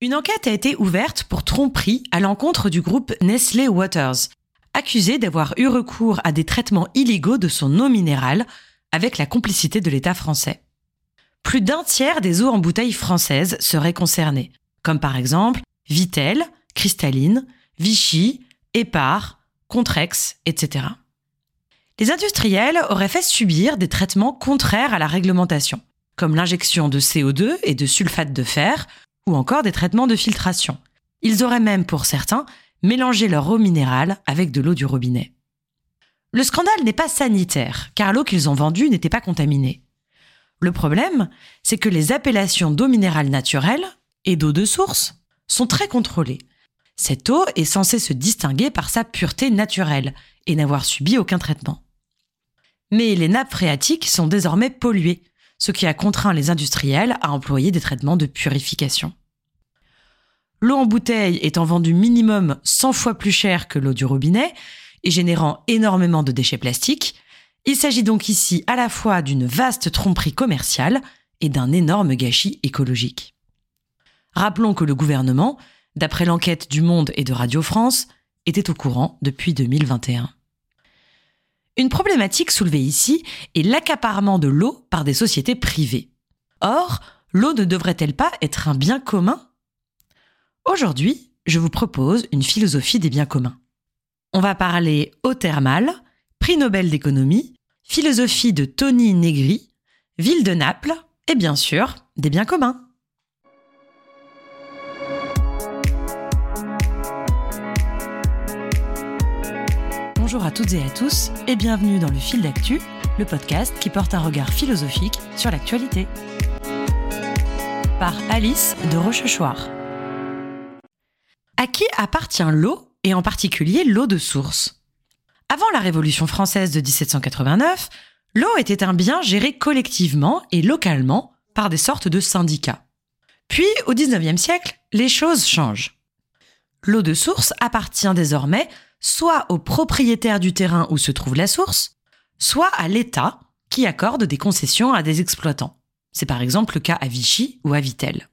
Une enquête a été ouverte pour tromperie à l'encontre du groupe Nestlé Waters, accusé d'avoir eu recours à des traitements illégaux de son eau minérale avec la complicité de l'État français. Plus d'un tiers des eaux en bouteille françaises seraient concernées, comme par exemple Vitel, Cristalline, Vichy, Épar, Contrex, etc. Les industriels auraient fait subir des traitements contraires à la réglementation, comme l'injection de CO2 et de sulfate de fer, ou encore des traitements de filtration. Ils auraient même, pour certains, mélangé leur eau minérale avec de l'eau du robinet. Le scandale n'est pas sanitaire, car l'eau qu'ils ont vendue n'était pas contaminée. Le problème, c'est que les appellations d'eau minérale naturelle et d'eau de source sont très contrôlées. Cette eau est censée se distinguer par sa pureté naturelle et n'avoir subi aucun traitement. Mais les nappes phréatiques sont désormais polluées, ce qui a contraint les industriels à employer des traitements de purification. L'eau en bouteille étant vendue minimum 100 fois plus cher que l'eau du robinet et générant énormément de déchets plastiques, il s'agit donc ici à la fois d'une vaste tromperie commerciale et d'un énorme gâchis écologique. Rappelons que le gouvernement, d'après l'enquête du Monde et de Radio France, était au courant depuis 2021. Une problématique soulevée ici est l'accaparement de l'eau par des sociétés privées. Or, l'eau ne devrait-elle pas être un bien commun Aujourd'hui, je vous propose une philosophie des biens communs. On va parler eau thermale, prix Nobel d'économie, philosophie de Tony Negri, ville de Naples et bien sûr des biens communs. Bonjour à toutes et à tous et bienvenue dans le fil d'actu, le podcast qui porte un regard philosophique sur l'actualité. Par Alice de Rochechouart. À qui appartient l'eau, et en particulier l'eau de source? Avant la Révolution française de 1789, l'eau était un bien géré collectivement et localement par des sortes de syndicats. Puis, au XIXe siècle, les choses changent. L'eau de source appartient désormais soit aux propriétaires du terrain où se trouve la source, soit à l'État qui accorde des concessions à des exploitants. C'est par exemple le cas à Vichy ou à Vitel.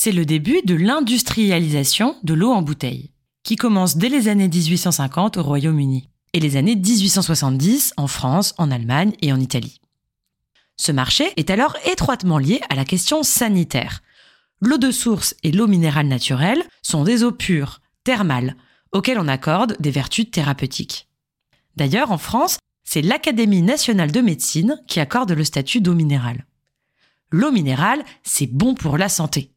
C'est le début de l'industrialisation de l'eau en bouteille, qui commence dès les années 1850 au Royaume-Uni et les années 1870 en France, en Allemagne et en Italie. Ce marché est alors étroitement lié à la question sanitaire. L'eau de source et l'eau minérale naturelle sont des eaux pures, thermales, auxquelles on accorde des vertus thérapeutiques. D'ailleurs, en France, c'est l'Académie nationale de médecine qui accorde le statut d'eau minérale. L'eau minérale, c'est bon pour la santé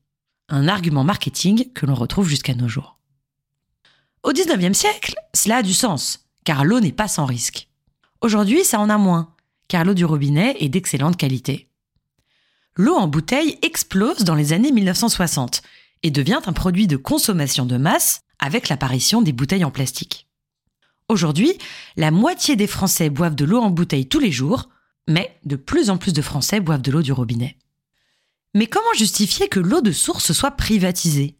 un argument marketing que l'on retrouve jusqu'à nos jours. Au XIXe siècle, cela a du sens, car l'eau n'est pas sans risque. Aujourd'hui, ça en a moins, car l'eau du robinet est d'excellente qualité. L'eau en bouteille explose dans les années 1960 et devient un produit de consommation de masse avec l'apparition des bouteilles en plastique. Aujourd'hui, la moitié des Français boivent de l'eau en bouteille tous les jours, mais de plus en plus de Français boivent de l'eau du robinet. Mais comment justifier que l'eau de source soit privatisée?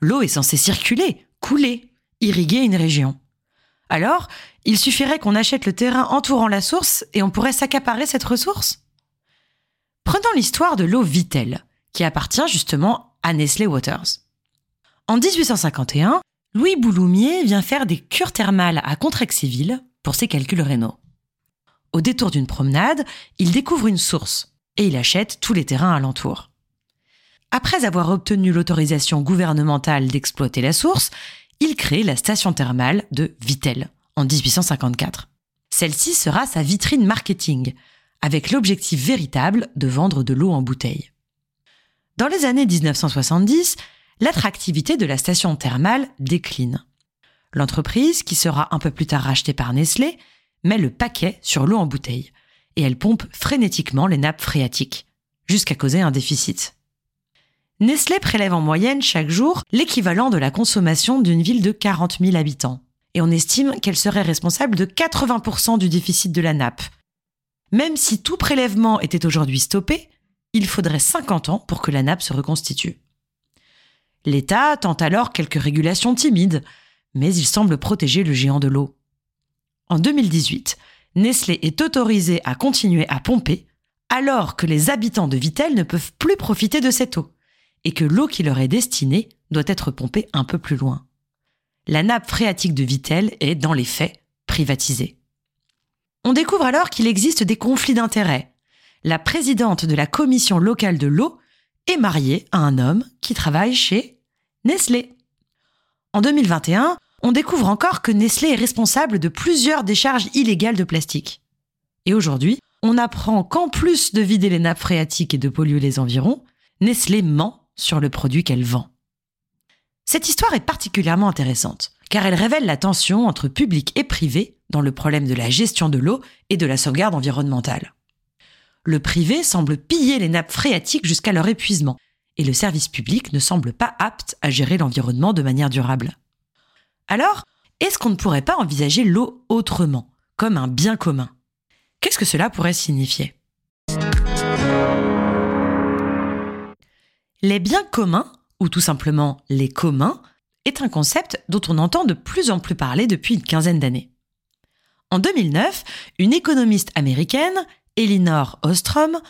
L'eau est censée circuler, couler, irriguer une région. Alors, il suffirait qu'on achète le terrain entourant la source et on pourrait s'accaparer cette ressource? Prenons l'histoire de l'eau Vitel, qui appartient justement à Nestlé Waters. En 1851, Louis Bouloumier vient faire des cures thermales à Contrexéville pour ses calculs rénaux. Au détour d'une promenade, il découvre une source, et il achète tous les terrains alentours. Après avoir obtenu l'autorisation gouvernementale d'exploiter la source, il crée la station thermale de Vitel en 1854. Celle-ci sera sa vitrine marketing, avec l'objectif véritable de vendre de l'eau en bouteille. Dans les années 1970, l'attractivité de la station thermale décline. L'entreprise, qui sera un peu plus tard rachetée par Nestlé, met le paquet sur l'eau en bouteille et elle pompe frénétiquement les nappes phréatiques, jusqu'à causer un déficit. Nestlé prélève en moyenne chaque jour l'équivalent de la consommation d'une ville de 40 000 habitants, et on estime qu'elle serait responsable de 80% du déficit de la nappe. Même si tout prélèvement était aujourd'hui stoppé, il faudrait 50 ans pour que la nappe se reconstitue. L'État tente alors quelques régulations timides, mais il semble protéger le géant de l'eau. En 2018, Nestlé est autorisé à continuer à pomper alors que les habitants de Vitel ne peuvent plus profiter de cette eau. et que l'eau qui leur est destinée doit être pompée un peu plus loin. La nappe phréatique de Vittel est, dans les faits, privatisée. On découvre alors qu'il existe des conflits d'intérêts. La présidente de la commission locale de l'eau est mariée à un homme qui travaille chez Nestlé. En 2021, on découvre encore que Nestlé est responsable de plusieurs décharges illégales de plastique. Et aujourd'hui, on apprend qu'en plus de vider les nappes phréatiques et de polluer les environs, Nestlé ment sur le produit qu'elle vend. Cette histoire est particulièrement intéressante, car elle révèle la tension entre public et privé dans le problème de la gestion de l'eau et de la sauvegarde environnementale. Le privé semble piller les nappes phréatiques jusqu'à leur épuisement, et le service public ne semble pas apte à gérer l'environnement de manière durable. Alors, est-ce qu'on ne pourrait pas envisager l'eau autrement, comme un bien commun? Qu'est-ce que cela pourrait signifier? Les biens communs, ou tout simplement les communs, est un concept dont on entend de plus en plus parler depuis une quinzaine d'années. En 2009, une économiste américaine, Elinor Ostrom,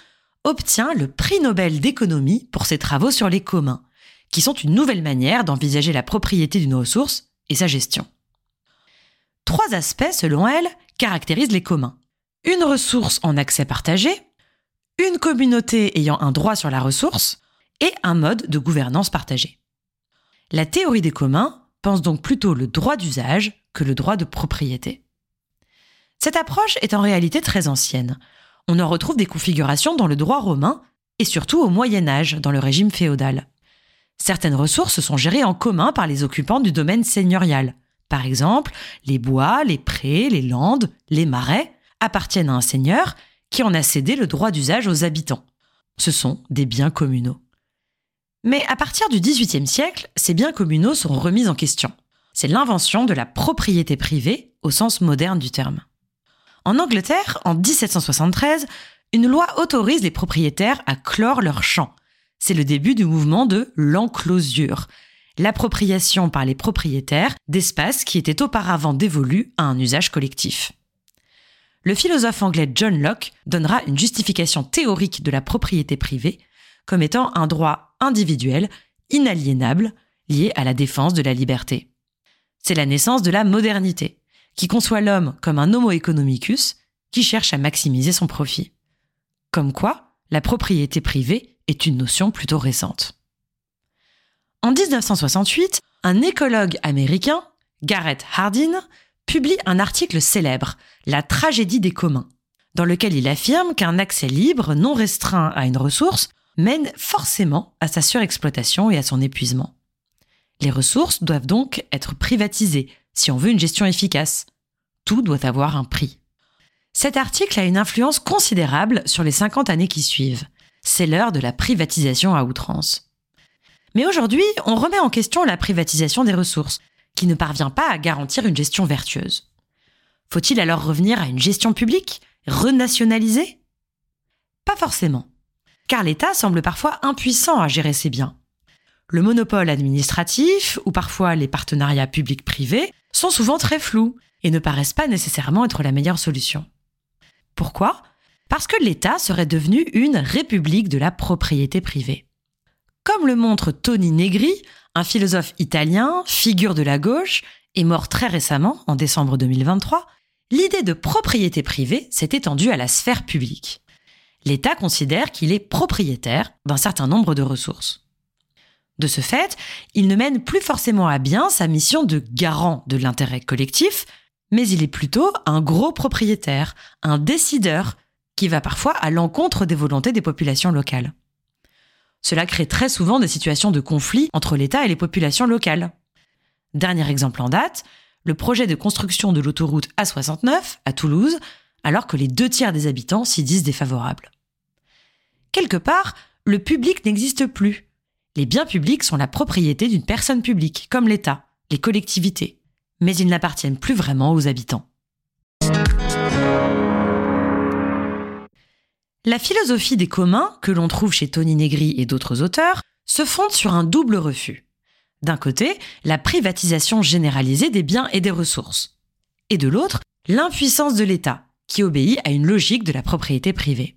obtient le prix Nobel d'économie pour ses travaux sur les communs, qui sont une nouvelle manière d'envisager la propriété d'une ressource et sa gestion. Trois aspects, selon elle, caractérisent les communs. Une ressource en accès partagé, une communauté ayant un droit sur la ressource, et un mode de gouvernance partagée. La théorie des communs pense donc plutôt le droit d'usage que le droit de propriété. Cette approche est en réalité très ancienne. On en retrouve des configurations dans le droit romain et surtout au Moyen Âge dans le régime féodal. Certaines ressources sont gérées en commun par les occupants du domaine seigneurial. Par exemple, les bois, les prés, les landes, les marais appartiennent à un seigneur qui en a cédé le droit d'usage aux habitants. Ce sont des biens communaux. Mais à partir du XVIIIe siècle, ces biens communaux sont remis en question. C'est l'invention de la propriété privée au sens moderne du terme. En Angleterre, en 1773, une loi autorise les propriétaires à clore leurs champs. C'est le début du mouvement de l'enclosure, l'appropriation par les propriétaires d'espaces qui étaient auparavant dévolus à un usage collectif. Le philosophe anglais John Locke donnera une justification théorique de la propriété privée comme étant un droit individuel, inaliénable, lié à la défense de la liberté. C'est la naissance de la modernité, qui conçoit l'homme comme un homo economicus qui cherche à maximiser son profit. Comme quoi, la propriété privée est une notion plutôt récente. En 1968, un écologue américain, Garrett Hardin, publie un article célèbre, La tragédie des communs, dans lequel il affirme qu'un accès libre, non restreint à une ressource, mène forcément à sa surexploitation et à son épuisement. Les ressources doivent donc être privatisées si on veut une gestion efficace. Tout doit avoir un prix. Cet article a une influence considérable sur les 50 années qui suivent. C'est l'heure de la privatisation à outrance. Mais aujourd'hui, on remet en question la privatisation des ressources, qui ne parvient pas à garantir une gestion vertueuse. Faut-il alors revenir à une gestion publique, renationalisée? Pas forcément car l'État semble parfois impuissant à gérer ses biens. Le monopole administratif, ou parfois les partenariats publics-privés, sont souvent très flous et ne paraissent pas nécessairement être la meilleure solution. Pourquoi? Parce que l'État serait devenu une république de la propriété privée. Comme le montre Tony Negri, un philosophe italien, figure de la gauche, et mort très récemment, en décembre 2023, l'idée de propriété privée s'est étendue à la sphère publique l'État considère qu'il est propriétaire d'un certain nombre de ressources. De ce fait, il ne mène plus forcément à bien sa mission de garant de l'intérêt collectif, mais il est plutôt un gros propriétaire, un décideur, qui va parfois à l'encontre des volontés des populations locales. Cela crée très souvent des situations de conflit entre l'État et les populations locales. Dernier exemple en date, le projet de construction de l'autoroute A69 à Toulouse, alors que les deux tiers des habitants s'y disent défavorables. Quelque part, le public n'existe plus. Les biens publics sont la propriété d'une personne publique, comme l'État, les collectivités, mais ils n'appartiennent plus vraiment aux habitants. La philosophie des communs, que l'on trouve chez Tony Negri et d'autres auteurs, se fonde sur un double refus. D'un côté, la privatisation généralisée des biens et des ressources. Et de l'autre, l'impuissance de l'État, qui obéit à une logique de la propriété privée.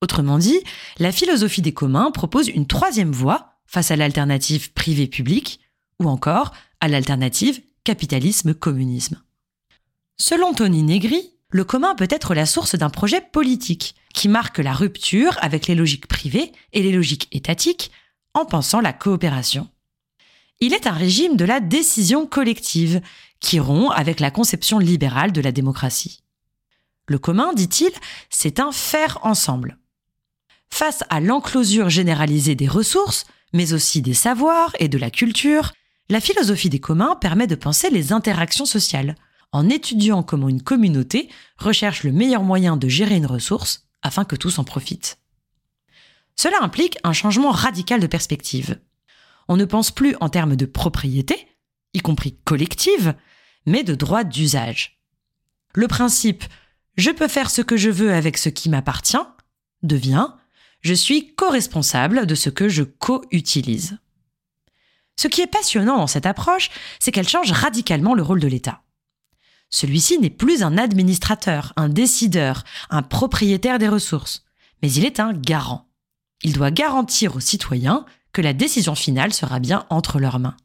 Autrement dit, la philosophie des communs propose une troisième voie face à l'alternative privé-public ou encore à l'alternative capitalisme-communisme. Selon Tony Negri, le commun peut être la source d'un projet politique qui marque la rupture avec les logiques privées et les logiques étatiques en pensant la coopération. Il est un régime de la décision collective qui rompt avec la conception libérale de la démocratie. Le commun, dit-il, c'est un faire ensemble. Face à l'enclosure généralisée des ressources, mais aussi des savoirs et de la culture, la philosophie des communs permet de penser les interactions sociales, en étudiant comment une communauté recherche le meilleur moyen de gérer une ressource afin que tous en profitent. Cela implique un changement radical de perspective. On ne pense plus en termes de propriété, y compris collective, mais de droit d'usage. Le principe je peux faire ce que je veux avec ce qui m'appartient devient je suis co-responsable de ce que je co-utilise. Ce qui est passionnant dans cette approche, c'est qu'elle change radicalement le rôle de l'État. Celui-ci n'est plus un administrateur, un décideur, un propriétaire des ressources, mais il est un garant. Il doit garantir aux citoyens que la décision finale sera bien entre leurs mains.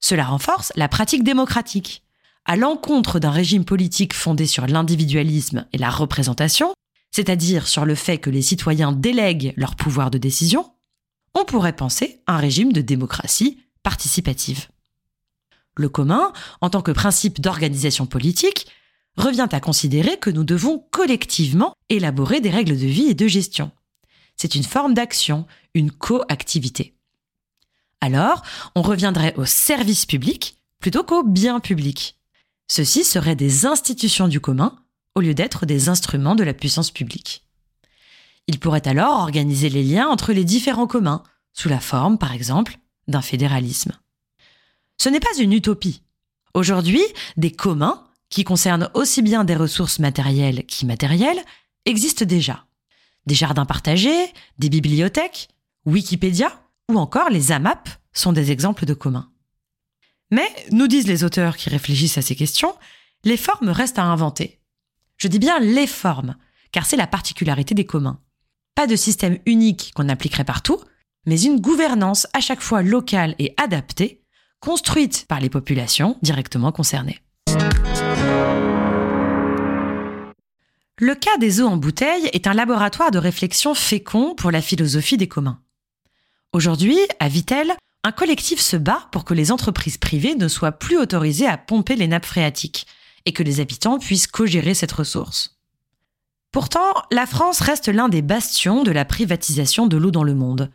Cela renforce la pratique démocratique. À l'encontre d'un régime politique fondé sur l'individualisme et la représentation, c'est-à-dire sur le fait que les citoyens délèguent leur pouvoir de décision, on pourrait penser un régime de démocratie participative. Le commun, en tant que principe d'organisation politique, revient à considérer que nous devons collectivement élaborer des règles de vie et de gestion. C'est une forme d'action, une coactivité. Alors, on reviendrait au service public plutôt qu'au bien public. Ceux-ci seraient des institutions du commun au lieu d'être des instruments de la puissance publique. Il pourrait alors organiser les liens entre les différents communs, sous la forme, par exemple, d'un fédéralisme. Ce n'est pas une utopie. Aujourd'hui, des communs, qui concernent aussi bien des ressources matérielles qu'immatérielles, existent déjà. Des jardins partagés, des bibliothèques, Wikipédia ou encore les AMAP sont des exemples de communs. Mais, nous disent les auteurs qui réfléchissent à ces questions, les formes restent à inventer. Je dis bien les formes, car c'est la particularité des communs. Pas de système unique qu'on appliquerait partout, mais une gouvernance à chaque fois locale et adaptée, construite par les populations directement concernées. Le cas des eaux en bouteille est un laboratoire de réflexion fécond pour la philosophie des communs. Aujourd'hui, à Vitel, un collectif se bat pour que les entreprises privées ne soient plus autorisées à pomper les nappes phréatiques, et que les habitants puissent co-gérer cette ressource. Pourtant, la France reste l'un des bastions de la privatisation de l'eau dans le monde.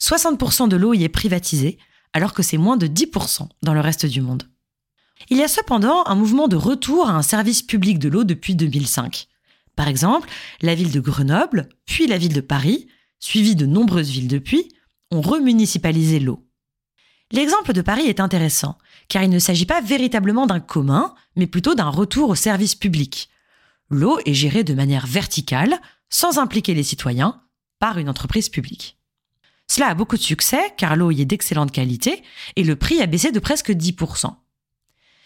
60% de l'eau y est privatisée, alors que c'est moins de 10% dans le reste du monde. Il y a cependant un mouvement de retour à un service public de l'eau depuis 2005. Par exemple, la ville de Grenoble, puis la ville de Paris, suivie de nombreuses villes depuis, ont remunicipalisé l'eau. L'exemple de Paris est intéressant, car il ne s'agit pas véritablement d'un commun, mais plutôt d'un retour au service public. L'eau est gérée de manière verticale, sans impliquer les citoyens, par une entreprise publique. Cela a beaucoup de succès, car l'eau y est d'excellente qualité, et le prix a baissé de presque 10%.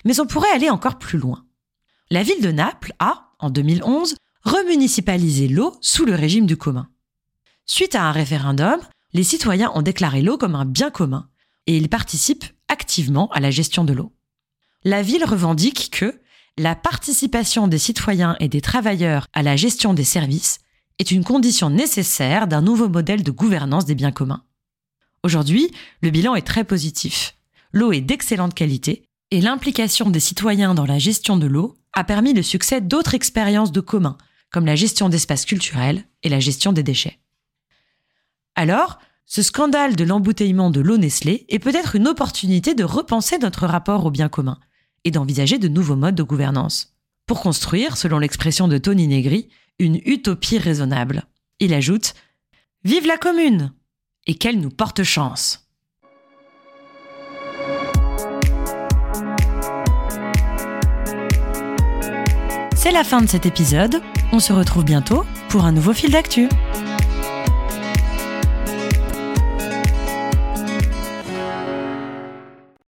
Mais on pourrait aller encore plus loin. La ville de Naples a, en 2011, remunicipalisé l'eau sous le régime du commun. Suite à un référendum, les citoyens ont déclaré l'eau comme un bien commun, et ils participent activement à la gestion de l'eau. La ville revendique que la participation des citoyens et des travailleurs à la gestion des services est une condition nécessaire d'un nouveau modèle de gouvernance des biens communs. Aujourd'hui, le bilan est très positif. L'eau est d'excellente qualité et l'implication des citoyens dans la gestion de l'eau a permis le succès d'autres expériences de commun, comme la gestion d'espaces culturels et la gestion des déchets. Alors, ce scandale de l'embouteillement de l'eau Nestlé est peut-être une opportunité de repenser notre rapport au bien commun et d'envisager de nouveaux modes de gouvernance. Pour construire, selon l'expression de Tony Negri, une utopie raisonnable. Il ajoute Vive la commune Et qu'elle nous porte chance C'est la fin de cet épisode. On se retrouve bientôt pour un nouveau fil d'actu.